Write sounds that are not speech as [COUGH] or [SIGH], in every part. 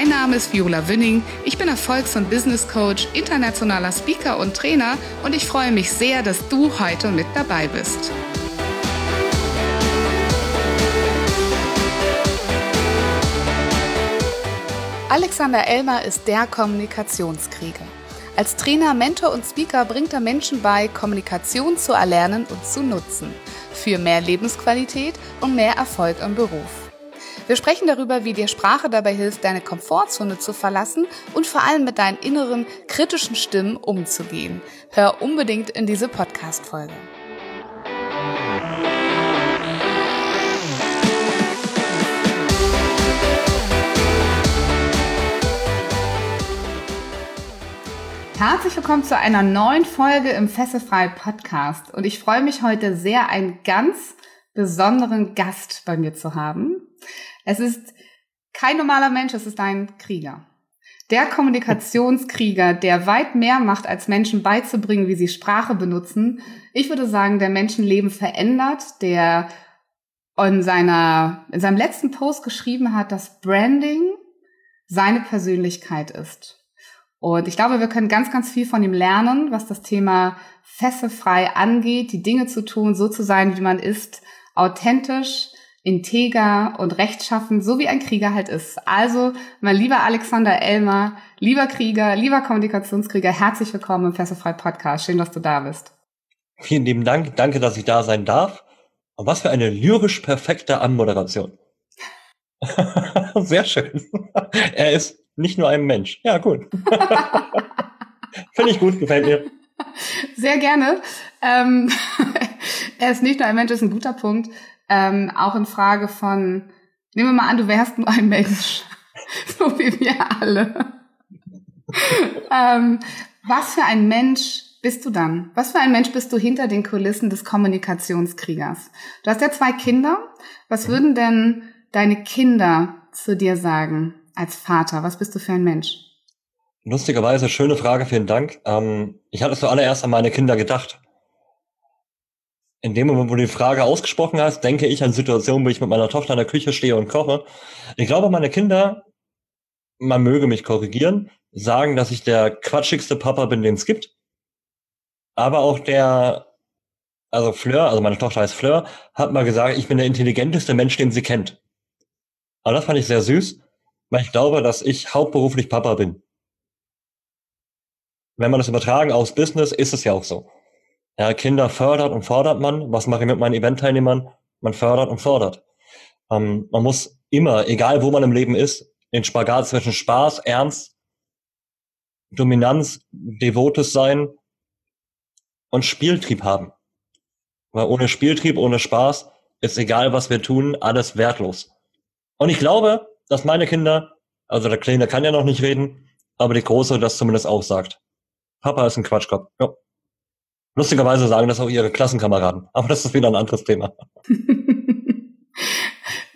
Mein Name ist Viola Wünning. Ich bin Erfolgs- und Business Coach, internationaler Speaker und Trainer und ich freue mich sehr, dass du heute mit dabei bist. Alexander Elmer ist der Kommunikationskrieger. Als Trainer, Mentor und Speaker bringt er Menschen bei, Kommunikation zu erlernen und zu nutzen. Für mehr Lebensqualität und mehr Erfolg im Beruf. Wir sprechen darüber, wie dir Sprache dabei hilft, deine Komfortzone zu verlassen und vor allem mit deinen inneren kritischen Stimmen umzugehen. Hör unbedingt in diese Podcast-Folge. Herzlich willkommen zu einer neuen Folge im Fesselfrei Podcast. Und ich freue mich heute sehr, einen ganz besonderen Gast bei mir zu haben. Es ist kein normaler Mensch, es ist ein Krieger. Der Kommunikationskrieger, der weit mehr macht, als Menschen beizubringen, wie sie Sprache benutzen. Ich würde sagen, der Menschenleben verändert, der in seiner, in seinem letzten Post geschrieben hat, dass Branding seine Persönlichkeit ist. Und ich glaube, wir können ganz, ganz viel von ihm lernen, was das Thema fesselfrei angeht, die Dinge zu tun, so zu sein, wie man ist, authentisch, integer und rechtschaffen, so wie ein Krieger halt ist. Also, mein lieber Alexander Elmer, lieber Krieger, lieber Kommunikationskrieger, herzlich willkommen im Fesselfrei Podcast. Schön, dass du da bist. Vielen lieben Dank. Danke, dass ich da sein darf. Und was für eine lyrisch perfekte Anmoderation. [LAUGHS] Sehr schön. Er ist nicht nur ein Mensch. Ja, gut. [LAUGHS] Finde ich gut, gefällt mir. Sehr gerne. Ähm, [LAUGHS] er ist nicht nur ein Mensch, ist ein guter Punkt ähm, auch in Frage von, nehmen wir mal an, du wärst nur ein Mensch, [LAUGHS] so wie wir alle. [LAUGHS] ähm, was für ein Mensch bist du dann? Was für ein Mensch bist du hinter den Kulissen des Kommunikationskriegers? Du hast ja zwei Kinder. Was würden denn deine Kinder zu dir sagen als Vater? Was bist du für ein Mensch? Lustigerweise, schöne Frage, vielen Dank. Ähm, ich hatte zuallererst an meine Kinder gedacht in dem Moment, wo du die Frage ausgesprochen hast, denke ich an Situationen, wo ich mit meiner Tochter in der Küche stehe und koche. Ich glaube, meine Kinder, man möge mich korrigieren, sagen, dass ich der quatschigste Papa bin, den es gibt. Aber auch der, also Fleur, also meine Tochter heißt Fleur, hat mal gesagt, ich bin der intelligenteste Mensch, den sie kennt. Aber das fand ich sehr süß, weil ich glaube, dass ich hauptberuflich Papa bin. Wenn man das übertragen aufs Business, ist es ja auch so. Ja, Kinder fördert und fordert man. Was mache ich mit meinen Eventteilnehmern? Man fördert und fordert. Ähm, man muss immer, egal wo man im Leben ist, den Spagat zwischen Spaß, Ernst, Dominanz, devotes sein und Spieltrieb haben. Weil ohne Spieltrieb, ohne Spaß ist egal, was wir tun, alles wertlos. Und ich glaube, dass meine Kinder, also der Kleine kann ja noch nicht reden, aber die Große das zumindest auch sagt. Papa ist ein Quatschkopf. Ja. Lustigerweise sagen das auch ihre Klassenkameraden. Aber das ist wieder ein anderes Thema. [LAUGHS]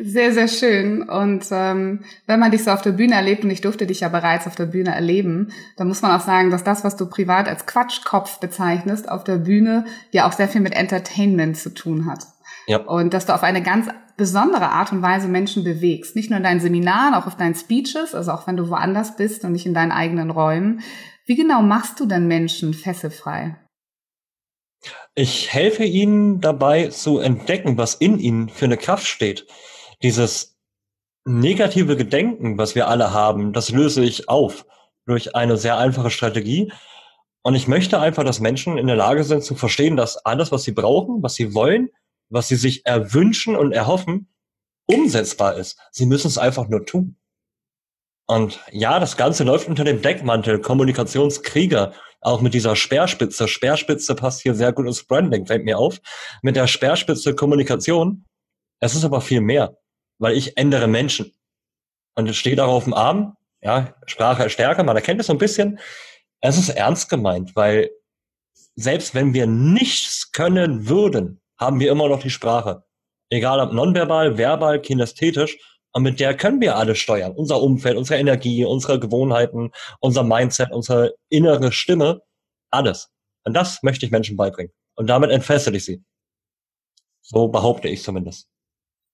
Sehr, sehr schön. Und ähm, wenn man dich so auf der Bühne erlebt, und ich durfte dich ja bereits auf der Bühne erleben, dann muss man auch sagen, dass das, was du privat als Quatschkopf bezeichnest, auf der Bühne ja auch sehr viel mit Entertainment zu tun hat. Ja. Und dass du auf eine ganz besondere Art und Weise Menschen bewegst. Nicht nur in deinen Seminaren, auch auf deinen Speeches, also auch wenn du woanders bist und nicht in deinen eigenen Räumen. Wie genau machst du denn Menschen fesselfrei? Ich helfe ihnen dabei zu entdecken, was in ihnen für eine Kraft steht. Dieses negative Gedenken, was wir alle haben, das löse ich auf durch eine sehr einfache Strategie. Und ich möchte einfach, dass Menschen in der Lage sind zu verstehen, dass alles, was sie brauchen, was sie wollen, was sie sich erwünschen und erhoffen, umsetzbar ist. Sie müssen es einfach nur tun. Und ja, das Ganze läuft unter dem Deckmantel Kommunikationskrieger auch mit dieser Speerspitze. Speerspitze passt hier sehr gut ins Branding, fällt mir auf. Mit der Speerspitze Kommunikation. Es ist aber viel mehr, weil ich ändere Menschen. und es steht auch auf dem Arm, ja, Sprache stärker, man erkennt es so ein bisschen. Es ist ernst gemeint, weil selbst wenn wir nichts können würden, haben wir immer noch die Sprache. Egal ob nonverbal, verbal, kinästhetisch. Und mit der können wir alles steuern. Unser Umfeld, unsere Energie, unsere Gewohnheiten, unser Mindset, unsere innere Stimme, alles. Und das möchte ich Menschen beibringen. Und damit entfessel ich sie. So behaupte ich zumindest.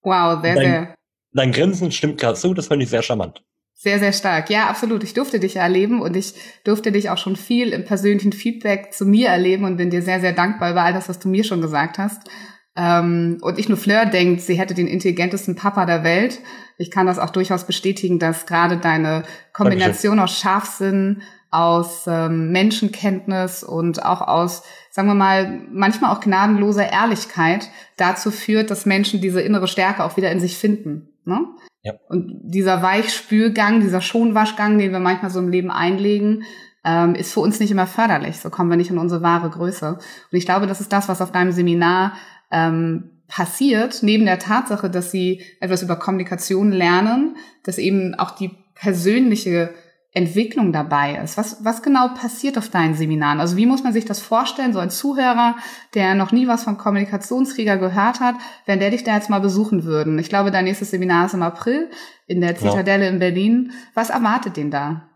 Wow, sehr, dein, sehr. Dein Grinsen stimmt gerade zu, das finde ich sehr charmant. Sehr, sehr stark. Ja, absolut. Ich durfte dich erleben und ich durfte dich auch schon viel im persönlichen Feedback zu mir erleben und bin dir sehr, sehr dankbar über all das, was du mir schon gesagt hast. Ähm, und ich nur Fleur denkt, sie hätte den intelligentesten Papa der Welt. Ich kann das auch durchaus bestätigen, dass gerade deine Kombination aus Scharfsinn, aus ähm, Menschenkenntnis und auch aus, sagen wir mal, manchmal auch gnadenloser Ehrlichkeit dazu führt, dass Menschen diese innere Stärke auch wieder in sich finden. Ne? Ja. Und dieser Weichspülgang, dieser Schonwaschgang, den wir manchmal so im Leben einlegen, ähm, ist für uns nicht immer förderlich. So kommen wir nicht in unsere wahre Größe. Und ich glaube, das ist das, was auf deinem Seminar ähm, passiert, neben der Tatsache, dass sie etwas über Kommunikation lernen, dass eben auch die persönliche Entwicklung dabei ist. Was, was genau passiert auf deinen Seminaren? Also wie muss man sich das vorstellen, so ein Zuhörer, der noch nie was von Kommunikationskrieger gehört hat, wenn der dich da jetzt mal besuchen würden? Ich glaube, dein nächstes Seminar ist im April in der Zitadelle ja. in Berlin. Was erwartet den da?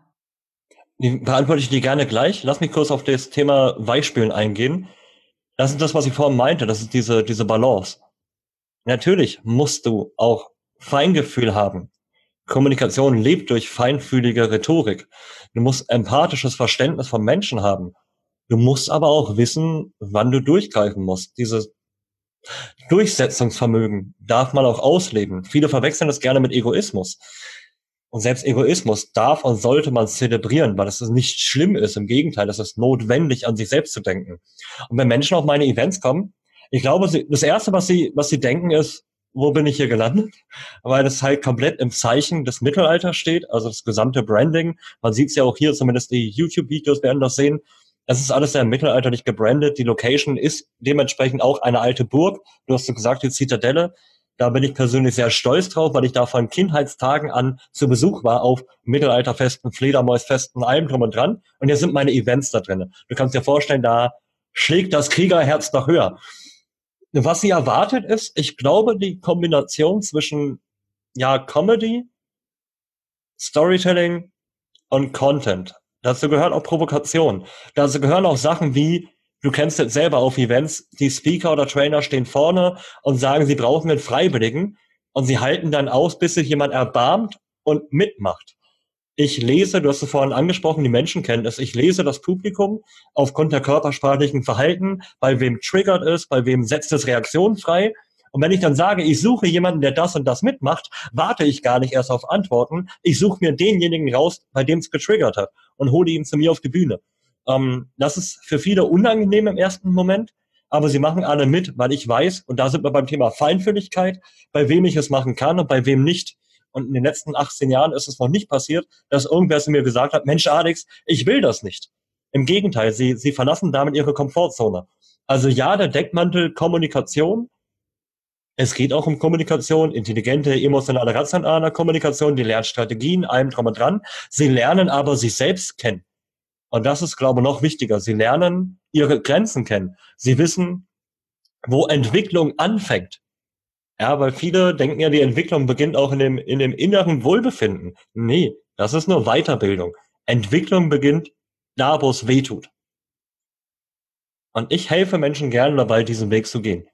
Die beantworte ich dir gerne gleich. Lass mich kurz auf das Thema Weichspülen eingehen. Das ist das, was ich vorhin meinte. Das ist diese, diese Balance. Natürlich musst du auch Feingefühl haben. Kommunikation lebt durch feinfühlige Rhetorik. Du musst empathisches Verständnis von Menschen haben. Du musst aber auch wissen, wann du durchgreifen musst. Dieses Durchsetzungsvermögen darf man auch ausleben. Viele verwechseln das gerne mit Egoismus. Und selbst Egoismus darf und sollte man zelebrieren, weil es nicht schlimm ist. Im Gegenteil, es ist notwendig, an sich selbst zu denken. Und wenn Menschen auf meine Events kommen, ich glaube, das erste, was sie, was sie denken, ist, wo bin ich hier gelandet? [LAUGHS] Weil das halt komplett im Zeichen des Mittelalters steht, also das gesamte Branding. Man sieht es ja auch hier, zumindest die YouTube-Videos werden das sehen. Es ist alles sehr mittelalterlich gebrandet. Die Location ist dementsprechend auch eine alte Burg. Du hast so gesagt, die Zitadelle. Da bin ich persönlich sehr stolz drauf, weil ich da von Kindheitstagen an zu Besuch war auf Mittelalterfesten, Fledermausfesten, allem drum und dran. Und hier sind meine Events da drin. Du kannst dir vorstellen, da schlägt das Kriegerherz noch höher. Was sie erwartet ist, ich glaube, die Kombination zwischen ja Comedy, Storytelling und Content. Dazu gehört auch Provokation. Dazu gehören auch Sachen wie, du kennst es selber auf Events, die Speaker oder Trainer stehen vorne und sagen, sie brauchen einen Freiwilligen und sie halten dann aus, bis sich jemand erbarmt und mitmacht. Ich lese, du hast es vorhin angesprochen, die Menschenkenntnis. Ich lese das Publikum aufgrund der körpersprachlichen Verhalten, bei wem triggert es, bei wem setzt es Reaktionen frei. Und wenn ich dann sage, ich suche jemanden, der das und das mitmacht, warte ich gar nicht erst auf Antworten. Ich suche mir denjenigen raus, bei dem es getriggert hat und hole ihn zu mir auf die Bühne. Ähm, das ist für viele unangenehm im ersten Moment, aber sie machen alle mit, weil ich weiß, und da sind wir beim Thema Feinfühligkeit, bei wem ich es machen kann und bei wem nicht. Und in den letzten 18 Jahren ist es noch nicht passiert, dass irgendwer zu mir gesagt hat, Mensch, Alex, ich will das nicht. Im Gegenteil, sie, sie verlassen damit ihre Komfortzone. Also ja, der Deckmantel Kommunikation. Es geht auch um Kommunikation, intelligente, emotionale, rationale Kommunikation, die lernen Strategien, allem drum und dran. Sie lernen aber sich selbst kennen. Und das ist, glaube ich, noch wichtiger. Sie lernen ihre Grenzen kennen. Sie wissen, wo Entwicklung anfängt. Ja, weil viele denken ja, die Entwicklung beginnt auch in dem, in dem inneren Wohlbefinden. Nee, das ist nur Weiterbildung. Entwicklung beginnt da, wo es weh tut. Und ich helfe Menschen gerne dabei, diesen Weg zu gehen.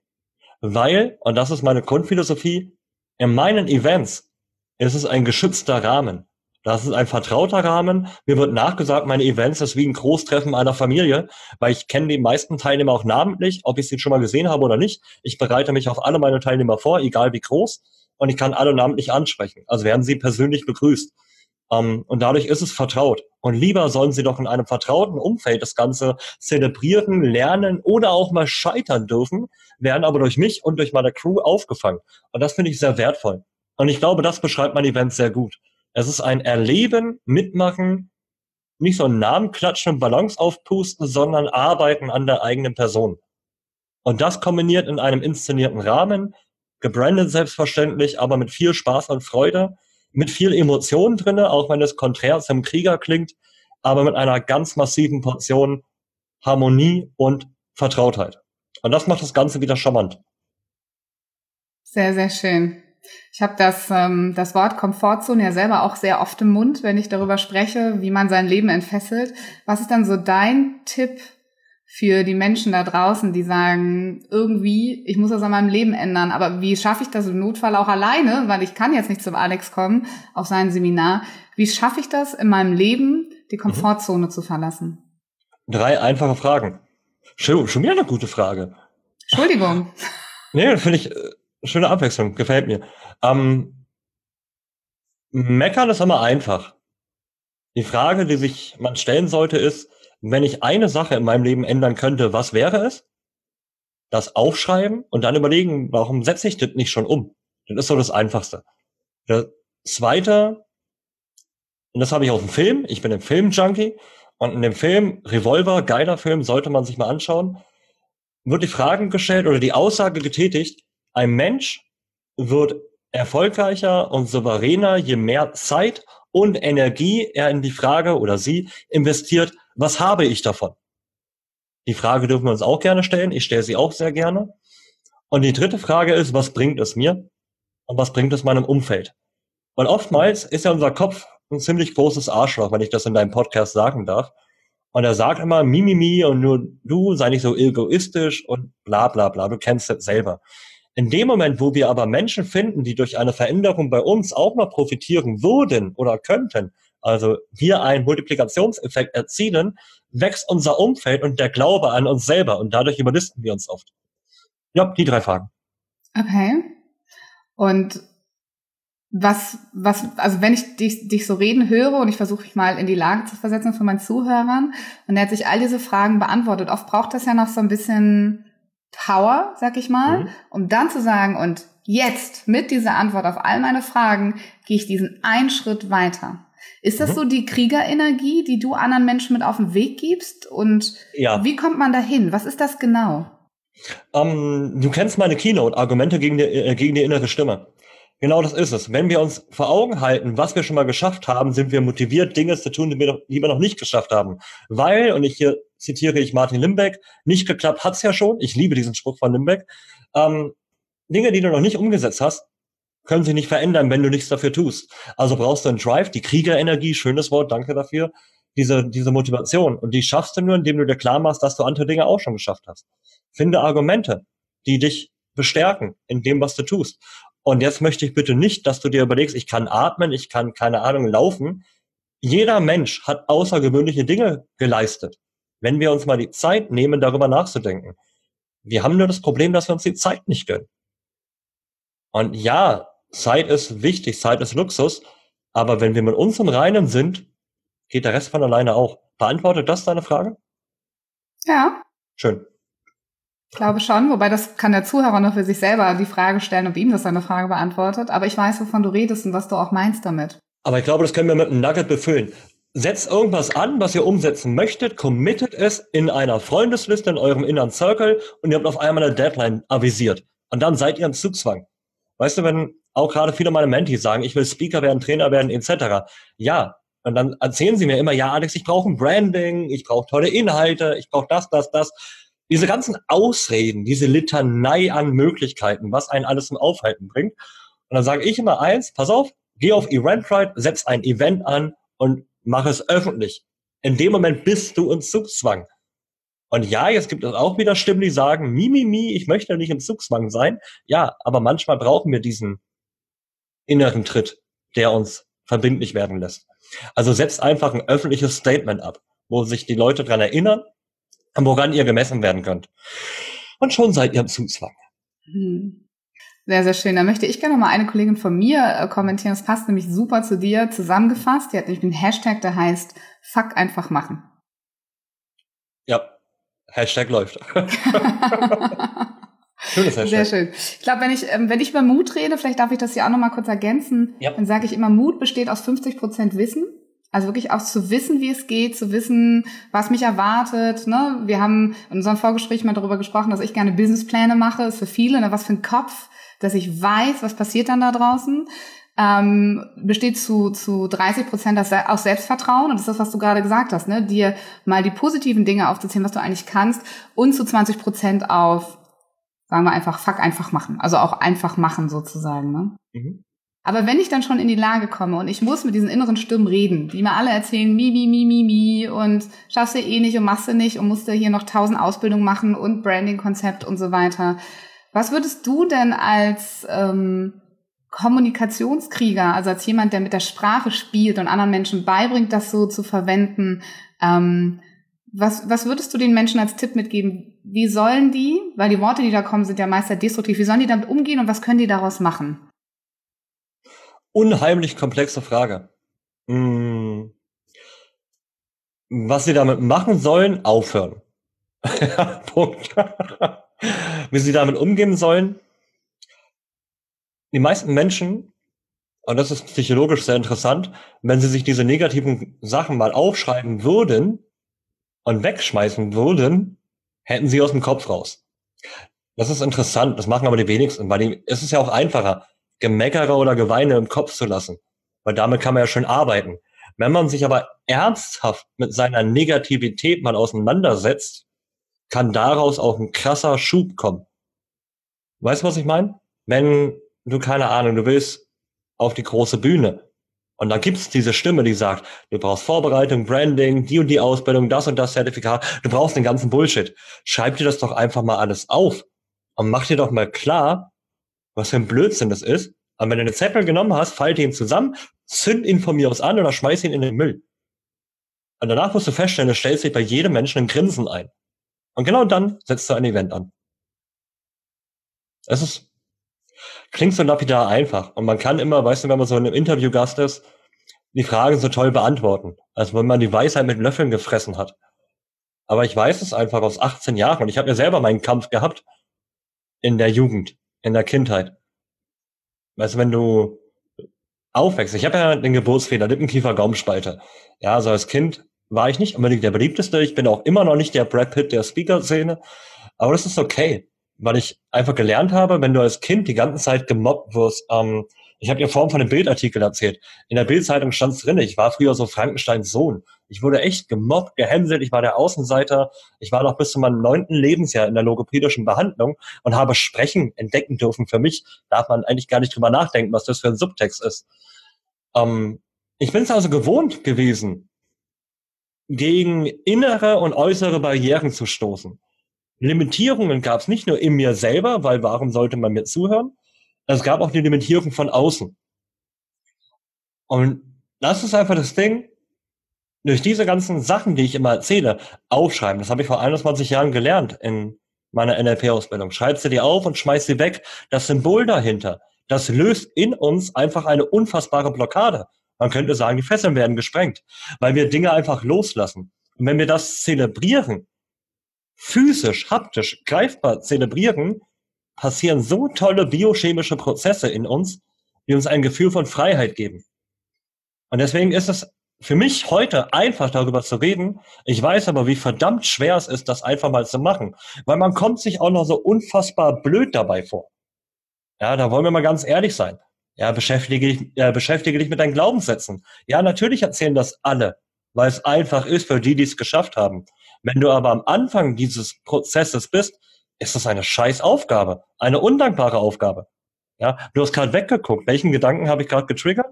Weil, und das ist meine Grundphilosophie, in meinen Events ist es ein geschützter Rahmen. Das ist ein vertrauter Rahmen. Mir wird nachgesagt, meine Events ist wie ein Großtreffen einer Familie, weil ich kenne die meisten Teilnehmer auch namentlich, ob ich sie schon mal gesehen habe oder nicht. Ich bereite mich auf alle meine Teilnehmer vor, egal wie groß, und ich kann alle namentlich ansprechen. Also werden sie persönlich begrüßt. Um, ähm, und dadurch ist es vertraut. Und lieber sollen sie doch in einem vertrauten Umfeld das Ganze zelebrieren, lernen oder auch mal scheitern dürfen, werden aber durch mich und durch meine Crew aufgefangen. Und das finde ich sehr wertvoll. Und ich glaube, das beschreibt mein Event sehr gut. Es ist ein Erleben, Mitmachen, nicht so einen Namen klatschen und Balance aufpusten, sondern arbeiten an der eigenen Person. Und das kombiniert in einem inszenierten Rahmen, gebrandet selbstverständlich, aber mit viel Spaß und Freude, mit viel Emotion drinne, auch wenn es konträr zum Krieger klingt, aber mit einer ganz massiven Portion Harmonie und Vertrautheit. Und das macht das Ganze wieder charmant. Sehr, sehr schön. Ich habe das, ähm, das Wort Komfortzone ja selber auch sehr oft im Mund, wenn ich darüber spreche, wie man sein Leben entfesselt. Was ist dann so dein Tipp für die Menschen da draußen, die sagen, irgendwie, ich muss das an meinem Leben ändern, aber wie schaffe ich das im Notfall auch alleine, weil ich kann jetzt nicht zum Alex kommen auf sein Seminar. Wie schaffe ich das in meinem Leben, die mhm. Komfortzone mhm. zu verlassen? Drei einfache Fragen. Schon, schon wieder eine gute Frage. Entschuldigung. Nee, finde ich äh, schöne Abwechslung, gefällt mir. Ähm, meckern ist immer einfach. Die Frage, die sich man stellen sollte, ist, wenn ich eine Sache in meinem Leben ändern könnte, was wäre es? Das aufschreiben und dann überlegen, warum setze ich das nicht schon um? Das ist so das Einfachste. Das Zweite, und das habe ich aus dem Film, ich bin ein Film-Junkie, und in dem Film, Revolver, geiler Film, sollte man sich mal anschauen, wird die Frage gestellt oder die Aussage getätigt, ein Mensch wird erfolgreicher und souveräner, je mehr Zeit und Energie er in die Frage oder sie investiert, was habe ich davon? Die Frage dürfen wir uns auch gerne stellen. Ich stelle sie auch sehr gerne. Und die dritte Frage ist, was bringt es mir? Und was bringt es meinem Umfeld? Weil oftmals ist ja unser Kopf ein ziemlich großes Arschloch, wenn ich das in deinem Podcast sagen darf. Und er sagt immer, Mimimi und nur du sei nicht so egoistisch und bla bla bla, du kennst das selber. In dem Moment, wo wir aber Menschen finden, die durch eine Veränderung bei uns auch mal profitieren würden oder könnten, also wir einen Multiplikationseffekt erzielen, wächst unser Umfeld und der Glaube an uns selber und dadurch überlisten wir uns oft. Ja, die drei Fragen. Okay. Und was, was, also wenn ich dich, dich so reden höre und ich versuche mich mal in die Lage zu versetzen von meinen Zuhörern und er hat sich all diese Fragen beantwortet. Oft braucht das ja noch so ein bisschen Power, sag ich mal, mhm. um dann zu sagen, und jetzt mit dieser Antwort auf all meine Fragen gehe ich diesen einen Schritt weiter. Ist das mhm. so die Kriegerenergie, die du anderen Menschen mit auf den Weg gibst? Und ja. wie kommt man dahin? Was ist das genau? Um, ähm, du kennst meine Keynote, Argumente gegen die, äh, gegen die innere Stimme. Genau das ist es. Wenn wir uns vor Augen halten, was wir schon mal geschafft haben, sind wir motiviert, Dinge zu tun, die wir, noch, die wir noch nicht geschafft haben. Weil, und ich hier zitiere ich Martin Limbeck, nicht geklappt hat's ja schon. Ich liebe diesen Spruch von Limbeck. Ähm, Dinge, die du noch nicht umgesetzt hast, können sich nicht verändern, wenn du nichts dafür tust. Also brauchst du einen Drive, die Kriegerenergie, schönes Wort, danke dafür, diese, diese Motivation. Und die schaffst du nur, indem du dir klar machst, dass du andere Dinge auch schon geschafft hast. Finde Argumente, die dich bestärken in dem, was du tust. Und jetzt möchte ich bitte nicht, dass du dir überlegst, ich kann atmen, ich kann, keine Ahnung, laufen. Jeder Mensch hat außergewöhnliche Dinge geleistet. Wenn wir uns mal die Zeit nehmen, darüber nachzudenken. Wir haben nur das Problem, dass wir uns die Zeit nicht gönnen. Und ja, Zeit ist wichtig, Zeit ist Luxus, aber wenn wir mit uns im Reinen sind, geht der Rest von alleine auch. Beantwortet das deine Frage? Ja. Schön. Ich glaube schon, wobei das kann der Zuhörer noch für sich selber die Frage stellen, ob ihm das seine Frage beantwortet. Aber ich weiß, wovon du redest und was du auch meinst damit. Aber ich glaube, das können wir mit einem Nugget befüllen. Setzt irgendwas an, was ihr umsetzen möchtet, committet es in einer Freundesliste in eurem inneren Circle und ihr habt auf einmal eine Deadline avisiert. Und dann seid ihr im Zugzwang. Weißt du, wenn auch gerade viele meiner Mentees sagen, ich will Speaker werden, Trainer werden, etc. Ja, und dann erzählen sie mir immer, ja, Alex, ich brauche ein Branding, ich brauche tolle Inhalte, ich brauche das, das, das. Diese ganzen Ausreden, diese Litanei an Möglichkeiten, was einen alles zum Aufhalten bringt. Und dann sage ich immer eins, pass auf, geh auf Eventbrite, setz ein Event an und mach es öffentlich. In dem Moment bist du in Zugzwang. Und ja, jetzt gibt es auch wieder Stimmen, die sagen, mi, mi, mi, ich möchte nicht im Zugzwang sein. Ja, aber manchmal brauchen wir diesen inneren Tritt, der uns verbindlich werden lässt. Also setzt einfach ein öffentliches Statement ab, wo sich die Leute dran erinnern, woran ihr gemessen werden könnt. Und schon seid ihr im Zugzwang. Hm. Sehr, sehr schön. Da möchte ich gerne mal eine Kollegin von mir äh, kommentieren. Das passt nämlich super zu dir zusammengefasst. Die hat nämlich einen Hashtag, der heißt Fuck einfach machen. Ja, Hashtag läuft. [LAUGHS] Schönes Hashtag. Sehr schön. Ich glaube, wenn ich, ähm, wenn ich über Mut rede, vielleicht darf ich das hier auch nochmal kurz ergänzen, ja. dann sage ich immer, Mut besteht aus 50 Prozent Wissen. Also wirklich auch zu wissen, wie es geht, zu wissen, was mich erwartet. Ne? Wir haben in unserem Vorgespräch mal darüber gesprochen, dass ich gerne Businesspläne mache. Ist für viele, ne? was für ein Kopf, dass ich weiß, was passiert dann da draußen. ähm, besteht zu, zu 30 Prozent aus Selbstvertrauen. Und das ist das, was du gerade gesagt hast, ne? dir mal die positiven Dinge aufzuzählen, was du eigentlich kannst. Und zu 20 Prozent auf, sagen wir einfach, fuck, einfach machen. Also auch einfach machen sozusagen. Ne? Mhm. Aber wenn ich dann schon in die Lage komme und ich muss mit diesen inneren Stimmen reden, die mir alle erzählen, mi, mi, mi, mi, mi und schaffst du eh nicht und machst du nicht und musst du hier noch tausend Ausbildungen machen und Branding-Konzept und so weiter. Was würdest du denn als ähm, Kommunikationskrieger, also als jemand, der mit der Sprache spielt und anderen Menschen beibringt, das so zu verwenden, ähm, was, was würdest du den Menschen als Tipp mitgeben? Wie sollen die, weil die Worte, die da kommen, sind ja meist sehr destruktiv, wie sollen die damit umgehen und was können die daraus machen? unheimlich komplexe Frage. Hm. Was sie damit machen sollen, aufhören. [LAUGHS] Punkt. Wie sie damit umgehen sollen. Die meisten Menschen, und das ist psychologisch sehr interessant, wenn sie sich diese negativen Sachen mal aufschreiben würden und wegschmeißen würden, hätten sie aus dem Kopf raus. Das ist interessant, das machen aber die wenigsten, weil die, es ist ja auch einfacher. Gemeckere oder Geweine im Kopf zu lassen. Weil damit kann man ja schön arbeiten. Wenn man sich aber ernsthaft mit seiner Negativität mal auseinandersetzt, kann daraus auch ein krasser Schub kommen. Weißt du, was ich meine? Wenn du keine Ahnung, du willst auf die große Bühne und da gibt's diese Stimme, die sagt, du brauchst Vorbereitung, Branding, die und die Ausbildung, das und das Zertifikat, du brauchst den ganzen Bullshit. Schreib dir das doch einfach mal alles auf und mach dir doch mal klar, was für ein Blödsinn das ist. Aber wenn du einen Zettel genommen hast, falte ihn zusammen, zünd ihn von mir aus an oder schmeiß ihn in den Müll. Und danach musst du feststellen, es stellt sich bei jedem Menschen ein Grinsen ein. Und genau dann setzt du ein Event an. Es ist, klingt so lapidar einfach. Und man kann immer, weißt du, wenn man so in einem Interviewgast ist, die Fragen so toll beantworten. Als wenn man die Weisheit mit Löffeln gefressen hat. Aber ich weiß es einfach aus 18 Jahren und ich habe ja selber meinen Kampf gehabt in der Jugend in der Kindheit. Weißt du, wenn du aufwächst, ich habe ja den Geburtsfehler, Lippenkiefer, Gaumenspalte. Ja, also als Kind war ich nicht unbedingt der beliebteste. Ich bin auch immer noch nicht der Brad Pitt der Speaker-Szene. Aber das ist okay, weil ich einfach gelernt habe, wenn du als Kind die ganze Zeit gemobbt wirst, ähm, ich habe dir vorhin von einem Bildartikel erzählt. In der Bildzeitung stand es drin, ich war früher so Frankensteins Sohn. Ich wurde echt gemobbt, gehänselt, ich war der Außenseiter. Ich war noch bis zu meinem neunten Lebensjahr in der logopädischen Behandlung und habe Sprechen entdecken dürfen. Für mich darf man eigentlich gar nicht drüber nachdenken, was das für ein Subtext ist. Ähm, ich bin es also gewohnt gewesen, gegen innere und äußere Barrieren zu stoßen. Limitierungen gab es nicht nur in mir selber, weil warum sollte man mir zuhören, es gab auch die Limitierung von außen. Und das ist einfach das Ding, durch diese ganzen Sachen, die ich immer erzähle, aufschreiben. Das habe ich vor 21 Jahren gelernt in meiner NLP-Ausbildung. Schreib sie dir auf und schmeiß sie weg. Das Symbol dahinter, das löst in uns einfach eine unfassbare Blockade. Man könnte sagen, die Fesseln werden gesprengt, weil wir Dinge einfach loslassen. Und wenn wir das zelebrieren, physisch, haptisch, greifbar zelebrieren, passieren so tolle biochemische Prozesse in uns, die uns ein Gefühl von Freiheit geben. Und deswegen ist es für mich heute einfach darüber zu reden. Ich weiß aber, wie verdammt schwer es ist, das einfach mal zu machen, weil man kommt sich auch noch so unfassbar blöd dabei vor. Ja, da wollen wir mal ganz ehrlich sein. Ja, beschäftige dich, äh, beschäftige dich mit deinen Glaubenssätzen. Ja, natürlich erzählen das alle, weil es einfach ist für die, die es geschafft haben. Wenn du aber am Anfang dieses Prozesses bist, ist das eine scheiß Aufgabe, eine undankbare Aufgabe. Ja, du hast gerade weggeguckt. Welchen Gedanken habe ich gerade getriggert?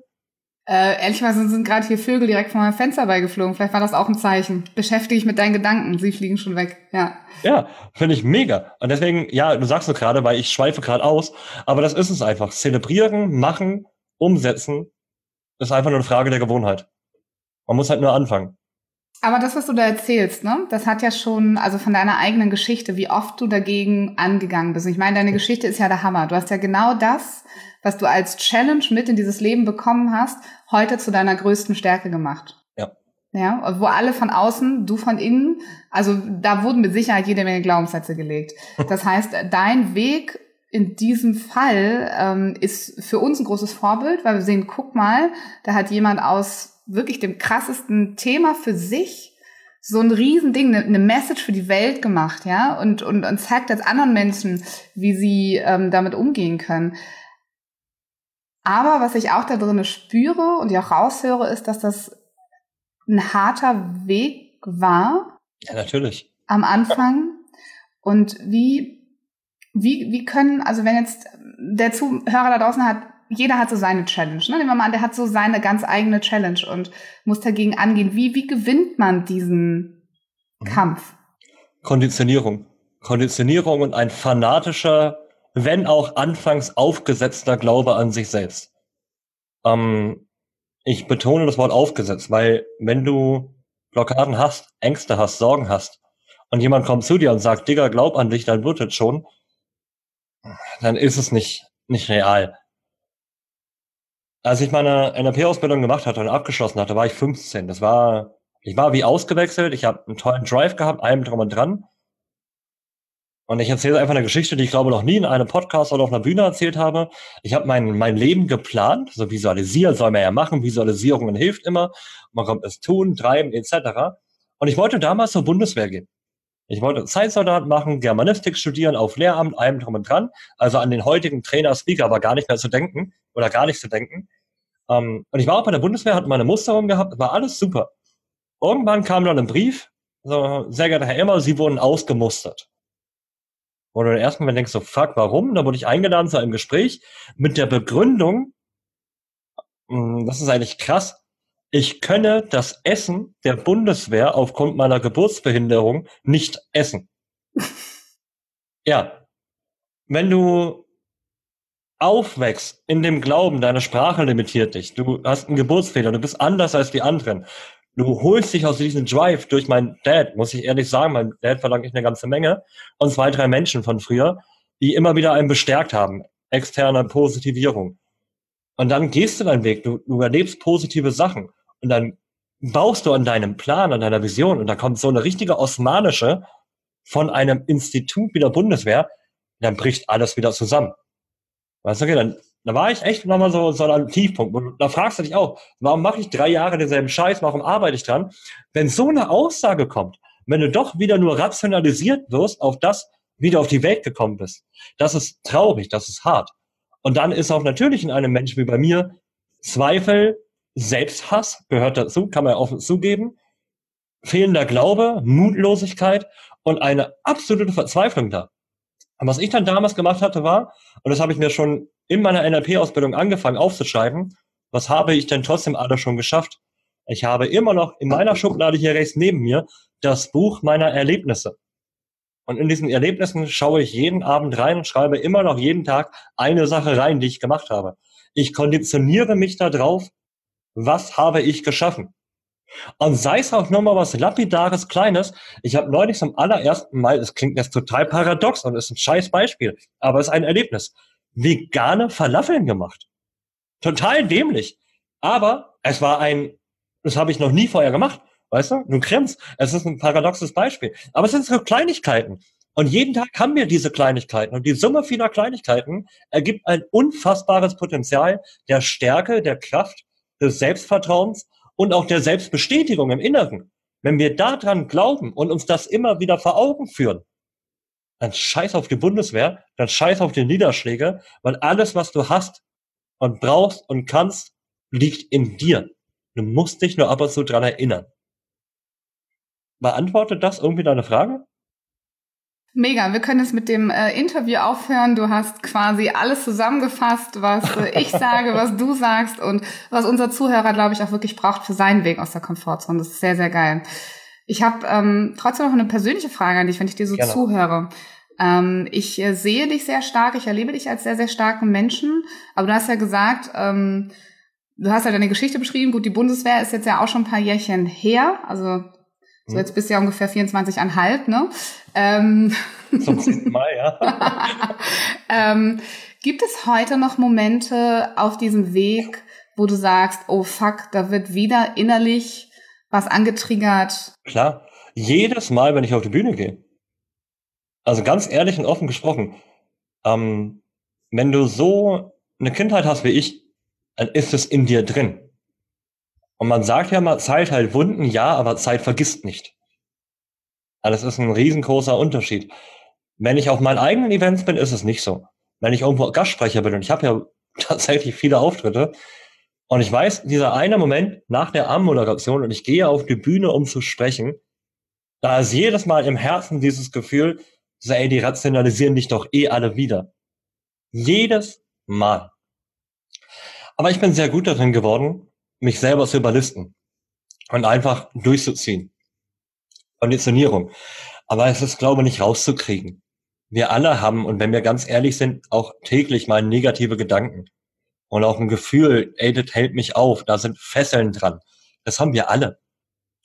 Äh, ehrlicherweise sind gerade hier Vögel direkt vor meinem Fenster beigeflogen. Vielleicht war das auch ein Zeichen. Beschäftige dich mit deinen Gedanken. Sie fliegen schon weg. Ja. Ja, finde ich mega. Und deswegen, ja, du sagst es gerade, weil ich schweife gerade aus. Aber das ist es einfach. Zelebrieren, machen, umsetzen, ist einfach nur eine Frage der Gewohnheit. Man muss halt nur anfangen. Aber das, was du da erzählst, ne, das hat ja schon, also von deiner eigenen Geschichte, wie oft du dagegen angegangen bist. Ich meine, deine Geschichte ist ja der Hammer. Du hast ja genau das, was du als Challenge mit in dieses Leben bekommen hast, heute zu deiner größten Stärke gemacht. Ja. Ja, wo alle von außen, du von innen, also da wurden mit Sicherheit jede Menge Glaubenssätze gelegt. [LAUGHS] Das heißt, dein Weg in diesem Fall ähm, ist für uns ein großes Vorbild, weil wir sehen, guck mal, da hat jemand aus wirklich dem krassesten Thema für sich so ein Riesending, eine, eine Message für die Welt gemacht, ja, und, und, und zeigt jetzt anderen Menschen, wie sie ähm, damit umgehen können. Aber was ich auch da drin spüre und ja auch raushöre, ist, dass das ein harter Weg war. Ja, natürlich. Am Anfang. Und wie, wie, wie können, also wenn jetzt der Zuhörer da draußen hat, jeder hat so seine Challenge. Ne? Nehmen wir mal an, der hat so seine ganz eigene Challenge und muss dagegen angehen. Wie, wie gewinnt man diesen mhm. Kampf? Konditionierung. Konditionierung und ein fanatischer, wenn auch anfangs aufgesetzter Glaube an sich selbst. Ähm, ich betone das Wort aufgesetzt, weil wenn du Blockaden hast, Ängste hast, Sorgen hast und jemand kommt zu dir und sagt, Digga, glaub an dich, dann wird es schon, dann ist es nicht, nicht real. Als ich meine NLP-Ausbildung gemacht hatte und abgeschlossen hatte, war ich 15. Das war, ich war wie ausgewechselt, ich habe einen tollen Drive gehabt, allem drum und dran. Und ich erzähle einfach eine Geschichte, die ich glaube noch nie in einem Podcast oder auf einer Bühne erzählt habe. Ich habe mein, mein Leben geplant, so visualisieren soll man ja machen, Visualisierungen hilft immer. Man kommt es tun, treiben etc. Und ich wollte damals zur Bundeswehr gehen. Ich wollte Zeitsoldat machen, Germanistik studieren, auf Lehramt, allem drum und dran. Also an den heutigen Trainer, Speaker aber gar nicht mehr zu denken oder gar nicht zu denken. Ähm, und ich war auch bei der Bundeswehr, hatte meine Musterung gehabt, war alles super. Irgendwann kam dann ein Brief, so, sehr geehrter Herr Immer, Sie wurden ausgemustert. Wo du erstmal denkst, so, fuck, warum? Da wurde ich eingeladen zu einem Gespräch mit der Begründung, hm, das ist eigentlich krass, ich könne das Essen der Bundeswehr aufgrund meiner Geburtsbehinderung nicht essen. [LAUGHS] ja. Wenn du aufwächst in dem Glauben, deine Sprache limitiert dich, du hast einen Geburtsfehler, du bist anders als die anderen, du holst dich aus diesem Drive durch meinen Dad, muss ich ehrlich sagen, mein Dad verlangt ich eine ganze Menge und zwei, drei Menschen von früher, die immer wieder einen bestärkt haben. Externe Positivierung. Und dann gehst du deinen Weg, du, du erlebst positive Sachen und dann baust du an deinem Plan, an deiner Vision und da kommt so eine richtige osmanische von einem Institut wie der Bundeswehr, dann bricht alles wieder zusammen. Weißt du, okay, dann da war ich echt nochmal so, so an einem Tiefpunkt. Und da fragst du dich auch, warum mache ich drei Jahre denselben Scheiß, warum arbeite ich dran? Wenn so eine Aussage kommt, wenn du doch wieder nur rationalisiert wirst auf das, wie du auf die Welt gekommen bist, das ist traurig, das ist hart. Und dann ist auch natürlich in einem Menschen wie bei mir Zweifel, Selbsthass gehört dazu, kann man ja offen zugeben, fehlender Glaube, Mutlosigkeit und eine absolute Verzweiflung da. Und was ich dann damals gemacht hatte, war, und das habe ich mir schon in meiner NLP-Ausbildung angefangen aufzuschreiben, was habe ich denn trotzdem alles schon geschafft? Ich habe immer noch in meiner Schublade hier rechts neben mir das Buch meiner Erlebnisse. Und in diesen Erlebnissen schaue ich jeden Abend rein und schreibe immer noch jeden Tag eine Sache rein, die ich gemacht habe. Ich konditioniere mich darauf, was habe ich geschaffen? Und sei es auch nur mal was Lapidares, Kleines. Ich habe neulich zum allerersten Mal, es klingt jetzt total paradox und ist ein scheiß Beispiel, aber es ist ein Erlebnis, vegane Falafeln gemacht. Total dämlich. Aber es war ein, das habe ich noch nie vorher gemacht. Weißt du? Du grinst. Es ist ein paradoxes Beispiel. Aber es sind so Kleinigkeiten. Und jeden Tag haben wir diese Kleinigkeiten. Und die Summe vieler Kleinigkeiten ergibt ein unfassbares Potenzial der Stärke, der Kraft des Selbstvertrauens und auch der Selbstbestätigung im Inneren. Wenn wir daran glauben und uns das immer wieder vor Augen führen, dann scheiß auf die Bundeswehr, dann scheiß auf die Niederschläge, weil alles, was du hast und brauchst und kannst, liegt in dir. Du musst dich nur ab und zu dran erinnern. Beantwortet das irgendwie deine Frage? Mega, wir können jetzt mit dem äh, Interview aufhören. Du hast quasi alles zusammengefasst, was äh, ich [LAUGHS] sage, was du sagst und was unser Zuhörer, glaube ich, auch wirklich braucht für seinen Weg aus der Komfortzone. Das ist sehr, sehr geil. Ich habe ähm, trotzdem noch eine persönliche Frage an dich, wenn ich dir so Gerne. zuhöre. Ähm, ich äh, sehe dich sehr stark, ich erlebe dich als sehr, sehr starken Menschen, aber du hast ja gesagt, ähm, du hast ja deine Geschichte beschrieben. Gut, die Bundeswehr ist jetzt ja auch schon ein paar Jährchen her, also so, jetzt bist du ja ungefähr 24,5, ne? Ähm. [LAUGHS] Zum zehnten Mal, ja. [LAUGHS] ähm, gibt es heute noch Momente auf diesem Weg, wo du sagst, oh fuck, da wird wieder innerlich was angetriggert? Klar. Jedes Mal, wenn ich auf die Bühne gehe. Also ganz ehrlich und offen gesprochen, ähm, wenn du so eine Kindheit hast wie ich, dann ist es in dir drin. Und man sagt ja mal, Zeit heilt Wunden, ja, aber Zeit vergisst nicht. Also das ist ein riesengroßer Unterschied. Wenn ich auf meinen eigenen Events bin, ist es nicht so. Wenn ich irgendwo Gastsprecher bin und ich habe ja [LAUGHS] tatsächlich viele Auftritte. Und ich weiß, dieser eine Moment nach der Armmoderation und ich gehe auf die Bühne, um zu sprechen, da ist jedes Mal im Herzen dieses Gefühl, so, ey, die rationalisieren dich doch eh alle wieder. Jedes Mal. Aber ich bin sehr gut darin geworden, mich selber zu überlisten und einfach durchzuziehen. Konditionierung. Aber es ist, glaube ich, nicht rauszukriegen. Wir alle haben, und wenn wir ganz ehrlich sind, auch täglich mal negative Gedanken. Und auch ein Gefühl, ey, das hält mich auf, da sind Fesseln dran. Das haben wir alle.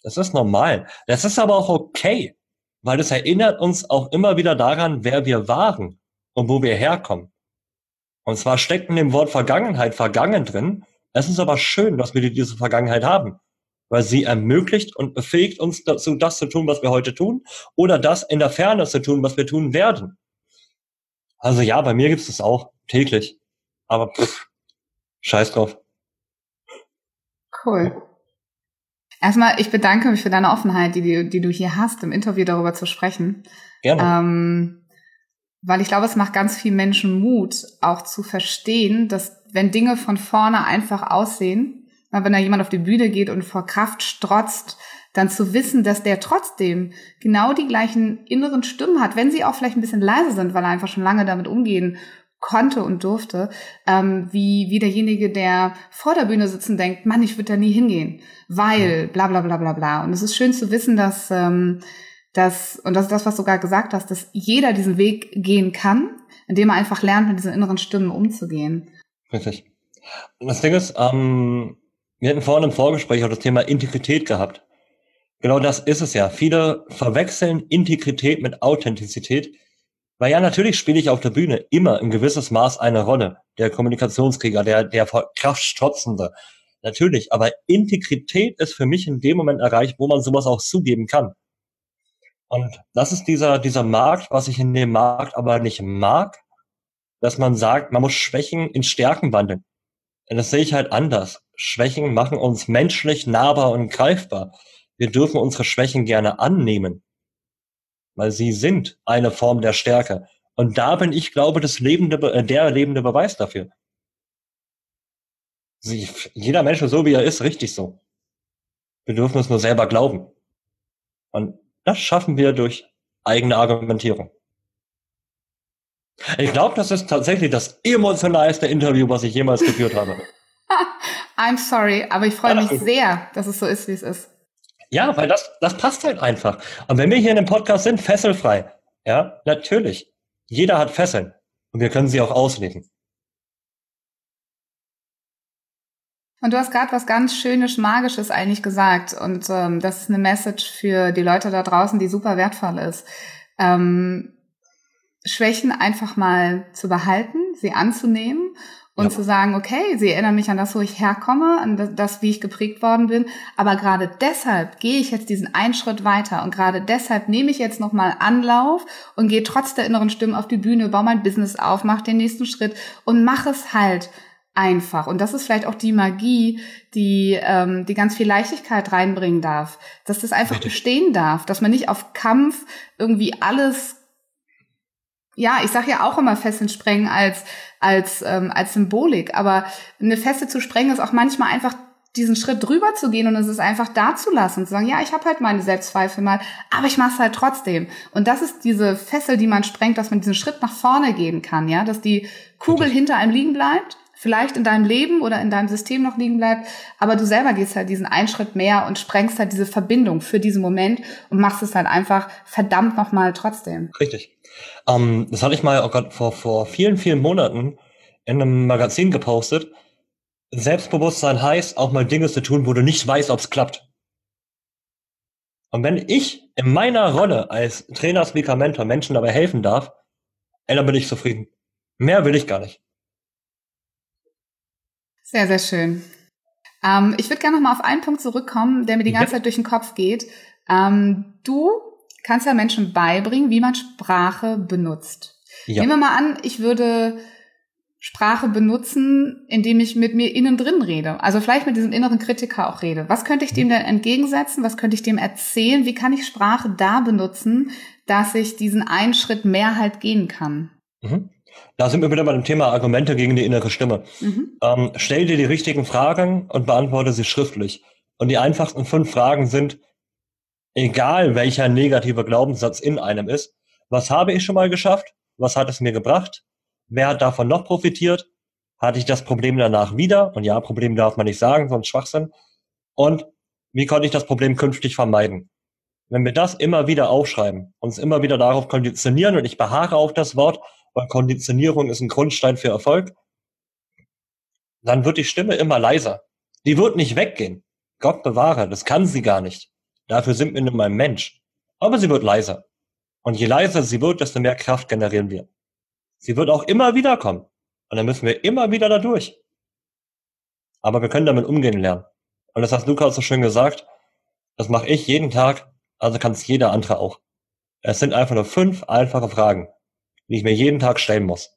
Das ist normal. Das ist aber auch okay, weil das erinnert uns auch immer wieder daran, wer wir waren und wo wir herkommen. Und zwar steckt in dem Wort Vergangenheit vergangen drin. Es ist aber schön, dass wir diese Vergangenheit haben weil sie ermöglicht und befähigt uns dazu, das zu tun, was wir heute tun, oder das in der Ferne zu tun, was wir tun werden. Also ja, bei mir gibt es das auch täglich. Aber pff, scheiß drauf. Cool. Erstmal, ich bedanke mich für deine Offenheit, die, die, die du hier hast, im Interview darüber zu sprechen. Gerne. Ähm, weil ich glaube, es macht ganz viel Menschen Mut, auch zu verstehen, dass wenn Dinge von vorne einfach aussehen, wenn da jemand auf die Bühne geht und vor Kraft strotzt, dann zu wissen, dass der trotzdem genau die gleichen inneren Stimmen hat, wenn sie auch vielleicht ein bisschen leise sind, weil er einfach schon lange damit umgehen konnte und durfte, ähm, wie, wie derjenige, der vor der Bühne sitzen denkt, Mann, ich würde da nie hingehen, weil bla bla bla bla bla. Und es ist schön zu wissen, dass, ähm, dass und das ist das, was du gerade gesagt hast, dass jeder diesen Weg gehen kann, indem er einfach lernt, mit diesen inneren Stimmen umzugehen. Richtig. Und das Ding ist, ähm, wir hatten vorhin im Vorgespräch auch das Thema Integrität gehabt. Genau das ist es ja. Viele verwechseln Integrität mit Authentizität. Weil ja, natürlich spiele ich auf der Bühne immer ein gewisses Maß eine Rolle. Der Kommunikationskrieger, der, der Kraftstrotzende. Natürlich. Aber Integrität ist für mich in dem Moment erreicht, wo man sowas auch zugeben kann. Und das ist dieser, dieser Markt, was ich in dem Markt aber nicht mag, dass man sagt, man muss Schwächen in Stärken wandeln. Das sehe ich halt anders. Schwächen machen uns menschlich nahbar und greifbar. Wir dürfen unsere Schwächen gerne annehmen, weil sie sind eine Form der Stärke. Und da bin ich, glaube, das lebende, äh, der lebende Beweis dafür. Sie, jeder Mensch ist so, wie er ist, richtig so. Wir dürfen es nur selber glauben. Und das schaffen wir durch eigene Argumentierung. Ich glaube, das ist tatsächlich das emotionalste Interview, was ich jemals geführt habe. [LAUGHS] I'm sorry, aber ich freue mich sehr, dass es so ist, wie es ist. Ja, weil das, das passt halt einfach. Und wenn wir hier in dem Podcast sind, fesselfrei. Ja, natürlich. Jeder hat Fesseln. Und wir können sie auch ausleben. Und du hast gerade was ganz Schönes, Magisches eigentlich gesagt. Und ähm, das ist eine Message für die Leute da draußen, die super wertvoll ist. Ähm, Schwächen einfach mal zu behalten, sie anzunehmen und ja. zu sagen, okay, sie erinnern mich an das, wo ich herkomme, an das, wie ich geprägt worden bin, aber gerade deshalb gehe ich jetzt diesen einen Schritt weiter und gerade deshalb nehme ich jetzt nochmal Anlauf und gehe trotz der inneren Stimmen auf die Bühne, baue mein Business auf, mache den nächsten Schritt und mache es halt einfach. Und das ist vielleicht auch die Magie, die, ähm, die ganz viel Leichtigkeit reinbringen darf. Dass das einfach bestehen darf, dass man nicht auf Kampf irgendwie alles ja, ich sage ja auch immer Fesseln sprengen als als ähm, als Symbolik, aber eine Feste zu sprengen ist auch manchmal einfach diesen Schritt drüber zu gehen und es ist einfach da zu lassen zu sagen, ja, ich habe halt meine Selbstzweifel mal, aber ich mache es halt trotzdem. Und das ist diese Fessel, die man sprengt, dass man diesen Schritt nach vorne gehen kann, ja, dass die Kugel hinter einem liegen bleibt, vielleicht in deinem Leben oder in deinem System noch liegen bleibt, aber du selber gehst halt diesen einen Schritt mehr und sprengst halt diese Verbindung für diesen Moment und machst es halt einfach verdammt nochmal trotzdem. Richtig. Ähm, das hatte ich mal oh Gott, vor, vor vielen, vielen Monaten in einem Magazin gepostet. Selbstbewusstsein heißt, auch mal Dinge zu tun, wo du nicht weißt, ob es klappt. Und wenn ich in meiner Rolle als Trainer, Speaker, Mentor Menschen dabei helfen darf, ey, dann bin ich zufrieden. Mehr will ich gar nicht. Sehr, sehr schön. Ähm, ich würde gerne noch mal auf einen Punkt zurückkommen, der mir die ganze ja. Zeit durch den Kopf geht. Ähm, du kannst ja Menschen beibringen, wie man Sprache benutzt. Ja. Nehmen wir mal an, ich würde Sprache benutzen, indem ich mit mir innen drin rede. Also vielleicht mit diesem inneren Kritiker auch rede. Was könnte ich dem denn entgegensetzen? Was könnte ich dem erzählen? Wie kann ich Sprache da benutzen, dass ich diesen einen Schritt mehr halt gehen kann? Mhm. Da sind wir wieder bei dem Thema Argumente gegen die innere Stimme. Mhm. Ähm, stell dir die richtigen Fragen und beantworte sie schriftlich. Und die einfachsten fünf Fragen sind, egal welcher negative Glaubenssatz in einem ist, was habe ich schon mal geschafft? Was hat es mir gebracht? Wer hat davon noch profitiert? Hatte ich das Problem danach wieder? Und ja, Problem darf man nicht sagen, sonst Schwachsinn. Und wie konnte ich das Problem künftig vermeiden? Wenn wir das immer wieder aufschreiben, uns immer wieder darauf konditionieren, und ich beharre auf das Wort, weil Konditionierung ist ein Grundstein für Erfolg, dann wird die Stimme immer leiser. Die wird nicht weggehen. Gott bewahre, das kann sie gar nicht. Dafür sind wir nun mal Mensch. Aber sie wird leiser. Und je leiser sie wird, desto mehr Kraft generieren wir. Sie wird auch immer wieder kommen. Und dann müssen wir immer wieder da durch. Aber wir können damit umgehen lernen. Und das hast Lukas so schön gesagt. Das mache ich jeden Tag, also kann es jeder andere auch. Es sind einfach nur fünf einfache Fragen, ich mir jeden Tag stellen muss.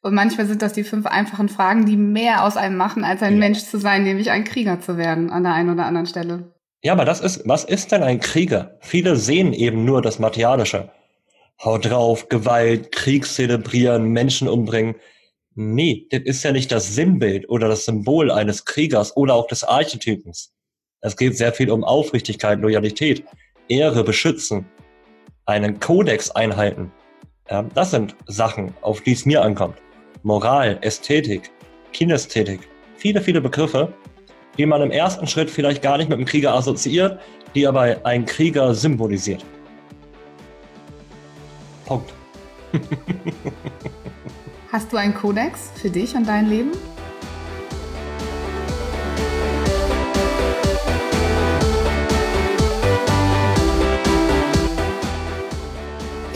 Und manchmal sind das die fünf einfachen Fragen, die mehr aus einem machen, als ein ja. Mensch zu sein, nämlich ein Krieger zu werden an der einen oder anderen Stelle. Ja, aber das ist, was ist denn ein Krieger? Viele sehen eben nur das Materialische. Haut drauf, Gewalt, Krieg zelebrieren, Menschen umbringen. Nee, das ist ja nicht das Sinnbild oder das Symbol eines Kriegers oder auch des Archetypens. Es geht sehr viel um Aufrichtigkeit, Loyalität, Ehre beschützen, einen Kodex einhalten. Ja, das sind Sachen, auf die es mir ankommt. Moral, Ästhetik, Kinästhetik, viele, viele Begriffe, die man im ersten Schritt vielleicht gar nicht mit dem Krieger assoziiert, die aber ein Krieger symbolisiert. Punkt. Hast du einen Kodex für dich und dein Leben?